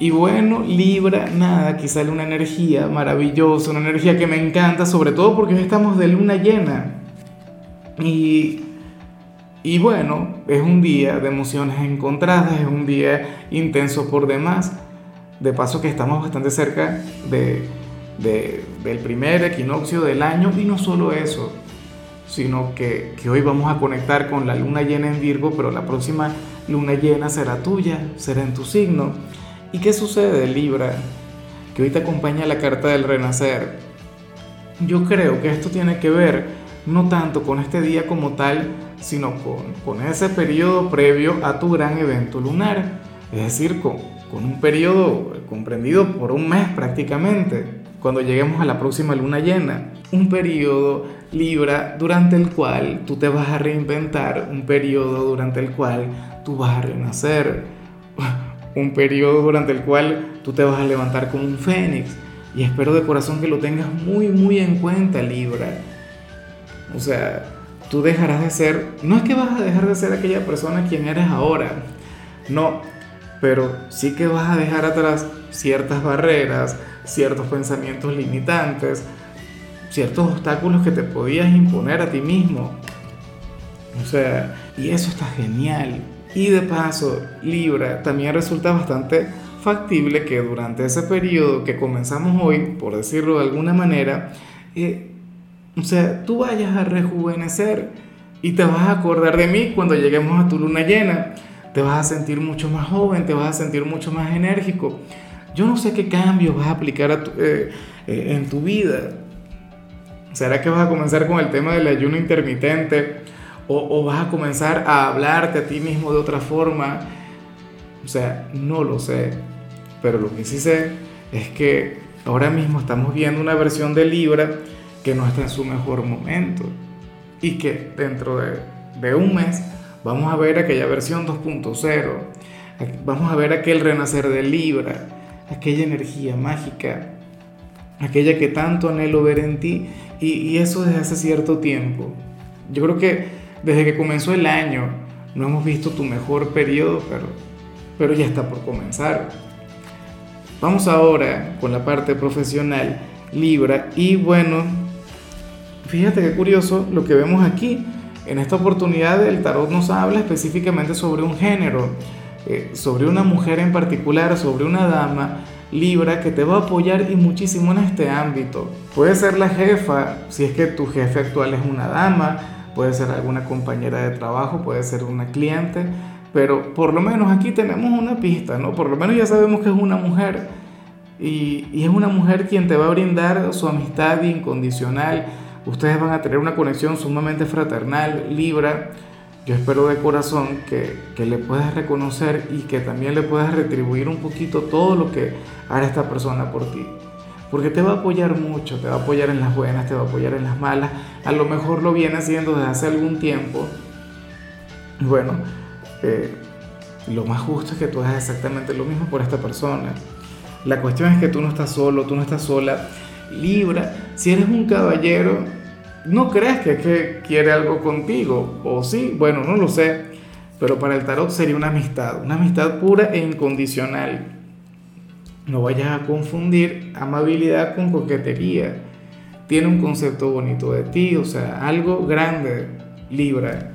Y bueno, Libra, nada, aquí sale una energía maravillosa, una energía que me encanta, sobre todo porque hoy estamos de luna llena. Y, y bueno, es un día de emociones encontradas, es un día intenso por demás. De paso que estamos bastante cerca de, de, del primer equinoccio del año y no solo eso, sino que, que hoy vamos a conectar con la luna llena en Virgo, pero la próxima luna llena será tuya, será en tu signo. ¿Y qué sucede, Libra? Que hoy te acompaña la carta del renacer. Yo creo que esto tiene que ver no tanto con este día como tal, sino con, con ese periodo previo a tu gran evento lunar. Es decir, con, con un periodo comprendido por un mes prácticamente, cuando lleguemos a la próxima luna llena. Un periodo Libra durante el cual tú te vas a reinventar, un periodo durante el cual tú vas a renacer un periodo durante el cual tú te vas a levantar como un fénix. Y espero de corazón que lo tengas muy, muy en cuenta, Libra. O sea, tú dejarás de ser, no es que vas a dejar de ser aquella persona quien eres ahora, no, pero sí que vas a dejar atrás ciertas barreras, ciertos pensamientos limitantes, ciertos obstáculos que te podías imponer a ti mismo. O sea, y eso está genial. Y de paso, Libra, también resulta bastante factible que durante ese periodo que comenzamos hoy, por decirlo de alguna manera, eh, o sea, tú vayas a rejuvenecer y te vas a acordar de mí cuando lleguemos a tu luna llena. Te vas a sentir mucho más joven, te vas a sentir mucho más enérgico. Yo no sé qué cambios vas a aplicar eh, eh, en tu vida. ¿Será que vas a comenzar con el tema del ayuno intermitente? O, vas a comenzar a hablarte a ti mismo de otra forma. O sea, no lo sé. Pero lo que sí sé es que ahora mismo estamos viendo una versión de Libra que no está en su mejor momento. Y que dentro de, de un mes vamos a ver aquella versión 2.0. Vamos a ver aquel renacer de Libra, aquella energía mágica, aquella que tanto anhelo ver en ti. Y, y eso desde hace cierto tiempo. Yo creo que desde que comenzó el año no hemos visto tu mejor periodo, pero, pero ya está por comenzar. Vamos ahora con la parte profesional, Libra, y bueno, fíjate qué curioso lo que vemos aquí. En esta oportunidad el tarot nos habla específicamente sobre un género, eh, sobre una mujer en particular, sobre una dama Libra que te va a apoyar y muchísimo en este ámbito. Puede ser la jefa, si es que tu jefe actual es una dama, puede ser alguna compañera de trabajo, puede ser una cliente, pero por lo menos aquí tenemos una pista, ¿no? Por lo menos ya sabemos que es una mujer y, es una mujer quien te va a brindar su amistad incondicional. Ustedes van a tener una conexión sumamente fraternal, Libra. Yo espero de corazón que, que, le puedas reconocer y que también le puedas retribuir un poquito todo lo que hará esta persona por ti porque te va a apoyar mucho, te va a apoyar en las buenas, te va a apoyar en las malas, a lo mejor lo viene haciendo desde hace algún tiempo. Bueno, eh, lo más justo es que tú hagas exactamente lo mismo por esta persona. La cuestión es que tú no estás solo, tú no estás sola. Libra, si eres un caballero, no creas que, que quiere algo contigo, o sí, bueno, no lo sé, pero para el tarot sería una amistad, una amistad pura e incondicional no vayas a confundir amabilidad con coquetería. Tiene un concepto bonito de ti, o sea, algo grande, Libra.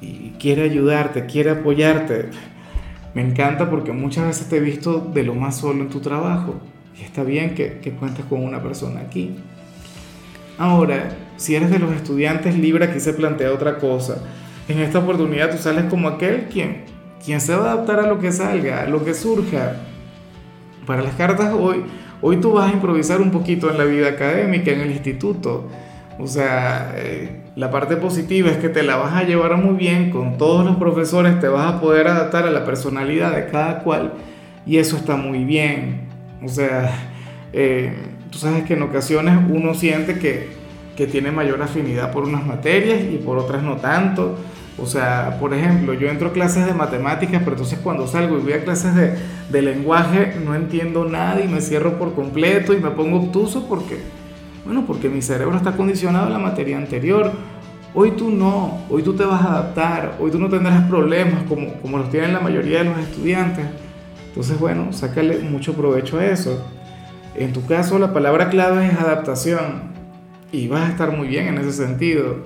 Y quiere ayudarte, quiere apoyarte. Me encanta porque muchas veces te he visto de lo más solo en tu trabajo. Y está bien que, que cuentes con una persona aquí. Ahora, si eres de los estudiantes Libra, aquí se plantea otra cosa. En esta oportunidad tú sales como aquel quien, quien se va a adaptar a lo que salga, a lo que surja para las cartas hoy, hoy tú vas a improvisar un poquito en la vida académica, en el instituto. O sea, eh, la parte positiva es que te la vas a llevar muy bien con todos los profesores, te vas a poder adaptar a la personalidad de cada cual y eso está muy bien. O sea, eh, tú sabes que en ocasiones uno siente que, que tiene mayor afinidad por unas materias y por otras no tanto. O sea, por ejemplo, yo entro a clases de matemáticas, pero entonces cuando salgo y voy a clases de, lenguaje no entiendo nada y me cierro por completo y me pongo obtuso porque, bueno, porque mi cerebro está condicionado a la materia anterior. Hoy tú no, hoy tú te vas a adaptar, hoy tú no tendrás problemas como, como los tienen la mayoría de los estudiantes. Entonces, bueno, sácale mucho provecho a eso. En tu caso, la palabra clave es adaptación y vas a estar muy bien en ese sentido.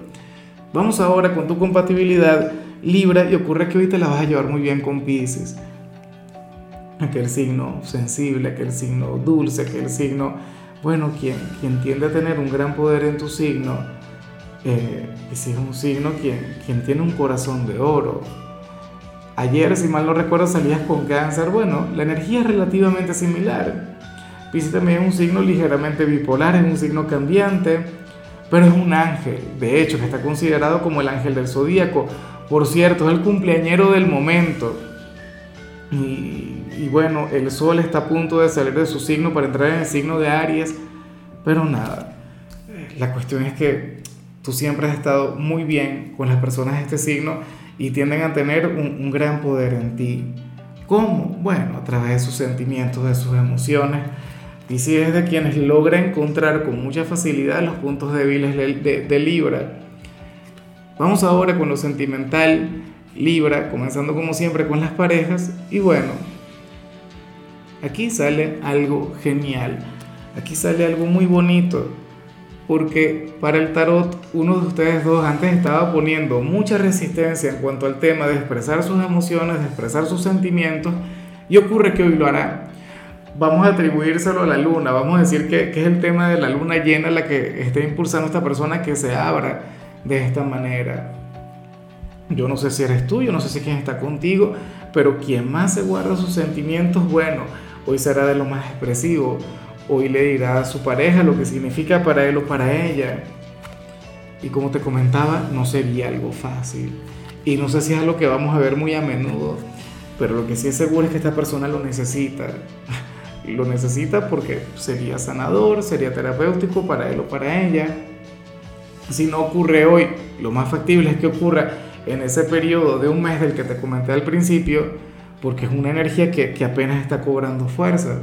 Vamos ahora con tu compatibilidad Libra y ocurre que hoy te la vas a llevar muy bien con Pisces. Aquel signo sensible, aquel signo dulce, aquel signo, bueno, quien, quien tiende a tener un gran poder en tu signo, eh, y es un signo quien, quien tiene un corazón de oro. Ayer, si mal no recuerdo, salías con cáncer. Bueno, la energía es relativamente similar. Pisces también es un signo ligeramente bipolar, es un signo cambiante, pero es un ángel. De hecho, que está considerado como el ángel del zodíaco. Por cierto, es el cumpleañero del momento. Y, y, bueno, el sol está a punto de salir de su signo para entrar en el signo de Aries. Pero nada, la cuestión es que tú siempre has estado muy bien con las personas de este signo y tienden a tener un, un gran poder en ti. ¿Cómo? Bueno, a través de sus sentimientos, de sus emociones. Y si es de quienes logra encontrar con mucha facilidad los puntos débiles de, de, Libra. Vamos ahora con lo sentimental, Libra, comenzando como siempre con las parejas. Y bueno, aquí sale algo genial. Aquí sale algo muy bonito porque para el tarot uno de ustedes dos antes estaba poniendo mucha resistencia en cuanto al tema de expresar sus emociones, de expresar sus sentimientos, y ocurre que hoy lo hará. Vamos a atribuírselo a la luna, vamos a decir que, es el tema de la luna llena la que está impulsando a esta persona que se abra de esta manera. Yo no sé si eres tú, yo no sé si quién está contigo, pero quien más se guarda sus sentimientos, bueno, hoy será de lo más expresivo Hoy le dirá a su pareja lo que significa para él o para ella. Y como te comentaba, no sería algo fácil. Y no sé si es algo que vamos a ver muy a menudo, pero lo que sí es seguro es que esta persona lo necesita. Lo necesita porque sería sanador, sería terapéutico para él o para ella. Si no ocurre hoy, lo más factible es que ocurra en ese periodo de un mes del que te comenté al principio, porque es una energía que, que apenas está cobrando fuerza.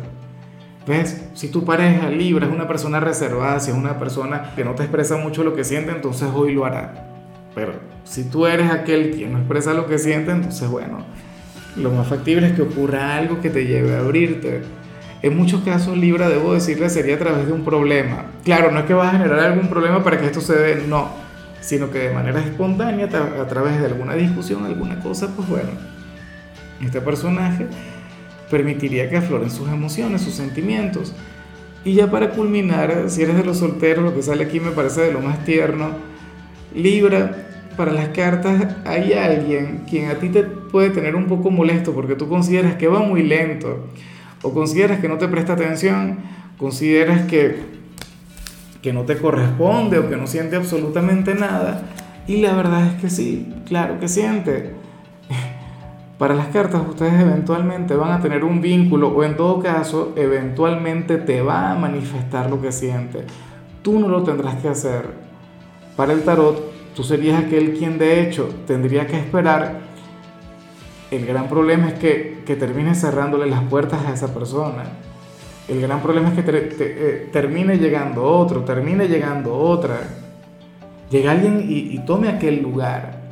¿Ves? Si tu pareja Libra es una persona reservada, si es una persona que no te expresa mucho lo que siente, entonces hoy lo hará. Pero si tú eres aquel que no expresa lo que siente, entonces bueno, lo más factible es que ocurra algo que te lleve a abrirte. En muchos casos Libra, debo decirle, sería a través de un problema. Claro, no es que vas a generar algún problema para que esto se dé, no, sino que de manera espontánea, a través de alguna discusión, alguna cosa, pues bueno, este personaje permitiría que afloren sus emociones, sus sentimientos. Y ya para culminar, si eres de los solteros, lo que sale aquí me parece de lo más tierno. Libra, para las cartas hay alguien quien a ti te puede tener un poco molesto porque tú consideras que va muy lento o consideras que no te presta atención, consideras que, que no te corresponde o que no siente absolutamente nada. Y la verdad es que sí, claro que siente. Para las cartas ustedes eventualmente van a tener un vínculo o en todo caso eventualmente te va a manifestar lo que siente. Tú no lo tendrás que hacer. Para el tarot tú serías aquel quien de hecho tendría que esperar. El gran problema es que, que termines cerrándole las puertas a esa persona. El gran problema es que te, eh, termine llegando otro, termine llegando otra. Llega alguien y, y tome aquel lugar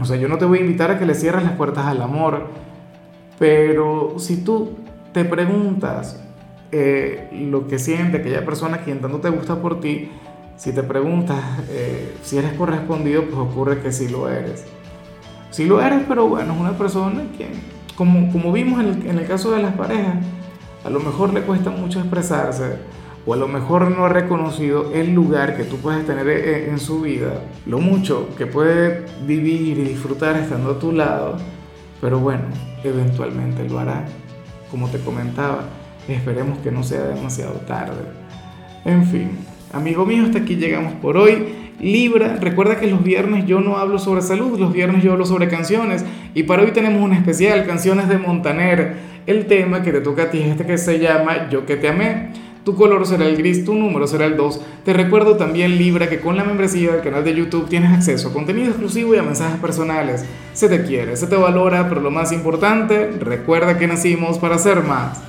o sea, yo no te voy a invitar a que le cierres las puertas al amor, pero si tú te preguntas eh, lo que siente aquella persona quien tanto te gusta por ti, si te preguntas eh, si eres correspondido, pues ocurre que sí lo eres. Sí lo eres, pero bueno, es una persona que, como, como vimos en el, en el caso de las parejas, a lo mejor le cuesta mucho expresarse o a lo mejor no ha reconocido el lugar que tú puedes tener e, en su vida, lo mucho que puede vivir y disfrutar estando a tu lado, pero bueno, eventualmente lo hará. Como te comentaba, esperemos que no sea demasiado tarde. En fin, amigo mío, hasta aquí llegamos por hoy. Libra, recuerda que los viernes yo no hablo sobre salud, los viernes yo hablo sobre canciones y para hoy tenemos un especial, canciones de Montaner. El tema que te toca a ti es este que se llama Yo que te amé. tu color será el gris, tu número será el 2. Te recuerdo también, Libra, que con la membresía del canal de YouTube tienes acceso a contenido exclusivo y a mensajes personales. Se te quiere, se te valora, pero lo más importante, recuerda que nacimos para ser más.